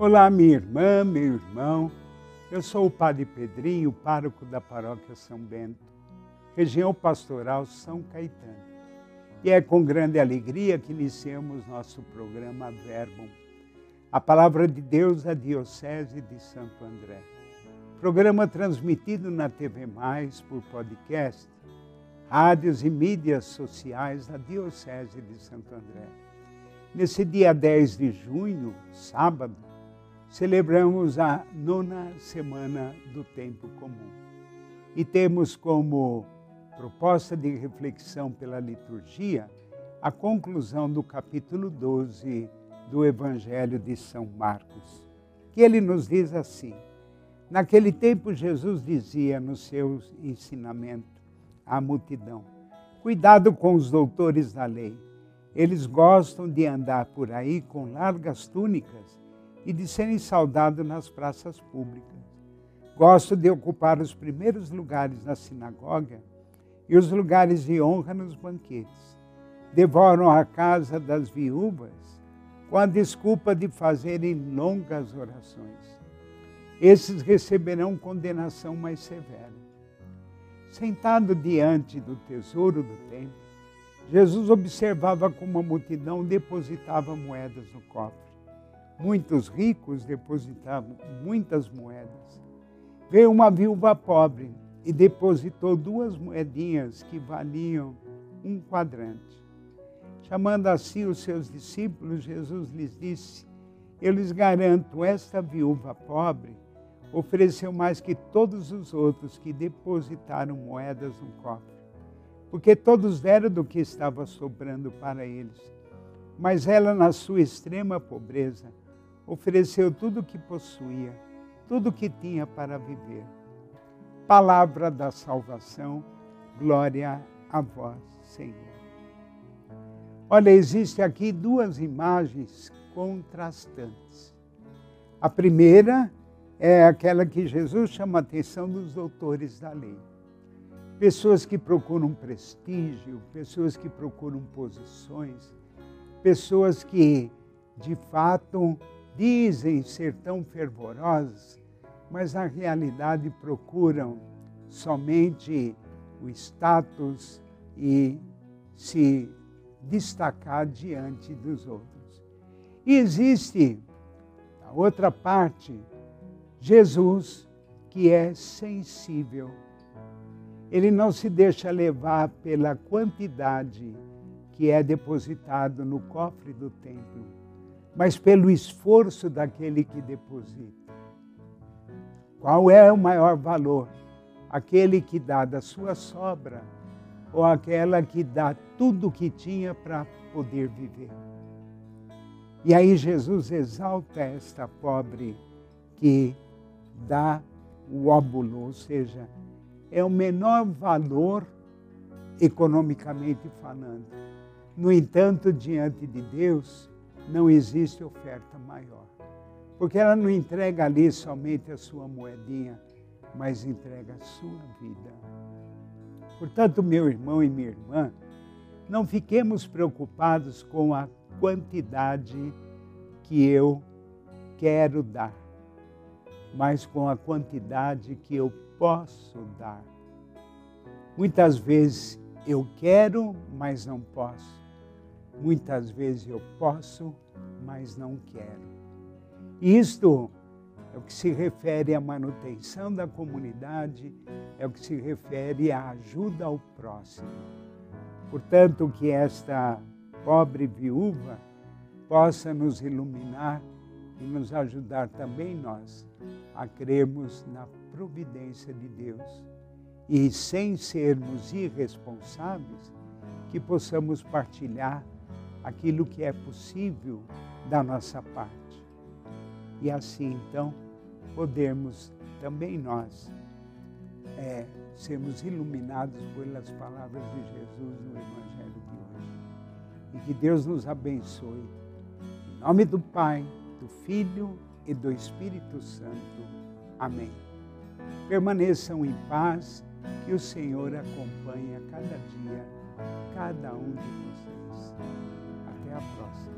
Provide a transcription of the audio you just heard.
Olá, minha irmã, meu irmão. Eu sou o Padre Pedrinho, pároco da paróquia São Bento, região pastoral São Caetano. E é com grande alegria que iniciamos nosso programa Verbo, a palavra de Deus da Diocese de Santo André. Programa transmitido na TV Mais por podcast, rádios e mídias sociais da Diocese de Santo André. Nesse dia 10 de junho, sábado, celebramos a nona semana do Tempo Comum. E temos como proposta de reflexão pela liturgia a conclusão do capítulo 12 do Evangelho de São Marcos, que ele nos diz assim: Naquele tempo, Jesus dizia no seu ensinamento à multidão: Cuidado com os doutores da lei. Eles gostam de andar por aí com largas túnicas e de serem saudados nas praças públicas. Gosto de ocupar os primeiros lugares na sinagoga e os lugares de honra nos banquetes. Devoram a casa das viúvas com a desculpa de fazerem longas orações. Esses receberão condenação mais severa. Sentado diante do tesouro do templo, Jesus observava como a multidão depositava moedas no cofre. Muitos ricos depositavam muitas moedas. Veio uma viúva pobre e depositou duas moedinhas que valiam um quadrante. Chamando assim os seus discípulos, Jesus lhes disse: Eu lhes garanto, esta viúva pobre ofereceu mais que todos os outros que depositaram moedas no cofre, porque todos deram do que estava sobrando para eles. Mas ela, na sua extrema pobreza, ofereceu tudo o que possuía, tudo o que tinha para viver. Palavra da salvação, glória a vós, Senhor. Olha, existe aqui duas imagens contrastantes. A primeira é aquela que Jesus chama a atenção dos doutores da lei. Pessoas que procuram prestígio, pessoas que procuram posições, pessoas que, de fato, dizem ser tão fervorosas, mas na realidade procuram somente o status e se destacar diante dos outros. E existe a outra parte, Jesus, que é sensível. Ele não se deixa levar pela quantidade que é depositado no cofre do templo mas pelo esforço daquele que deposita. Qual é o maior valor? Aquele que dá da sua sobra ou aquela que dá tudo o que tinha para poder viver? E aí Jesus exalta esta pobre que dá o óbulo, ou seja, é o menor valor economicamente falando. No entanto, diante de Deus, não existe oferta maior. Porque ela não entrega ali somente a sua moedinha, mas entrega a sua vida. Portanto, meu irmão e minha irmã, não fiquemos preocupados com a quantidade que eu quero dar, mas com a quantidade que eu posso dar. Muitas vezes eu quero, mas não posso. Muitas vezes eu posso, mas não quero. Isto é o que se refere à manutenção da comunidade, é o que se refere à ajuda ao próximo. Portanto, que esta pobre viúva possa nos iluminar e nos ajudar também nós a crermos na providência de Deus e, sem sermos irresponsáveis, que possamos partilhar aquilo que é possível da nossa parte. E assim, então, podermos também nós é, sermos iluminados pelas palavras de Jesus no Evangelho de hoje. E que Deus nos abençoe. Em nome do Pai, do Filho e do Espírito Santo. Amém. Permaneçam em paz, que o Senhor acompanhe a cada dia cada um de vocês. Até a próxima.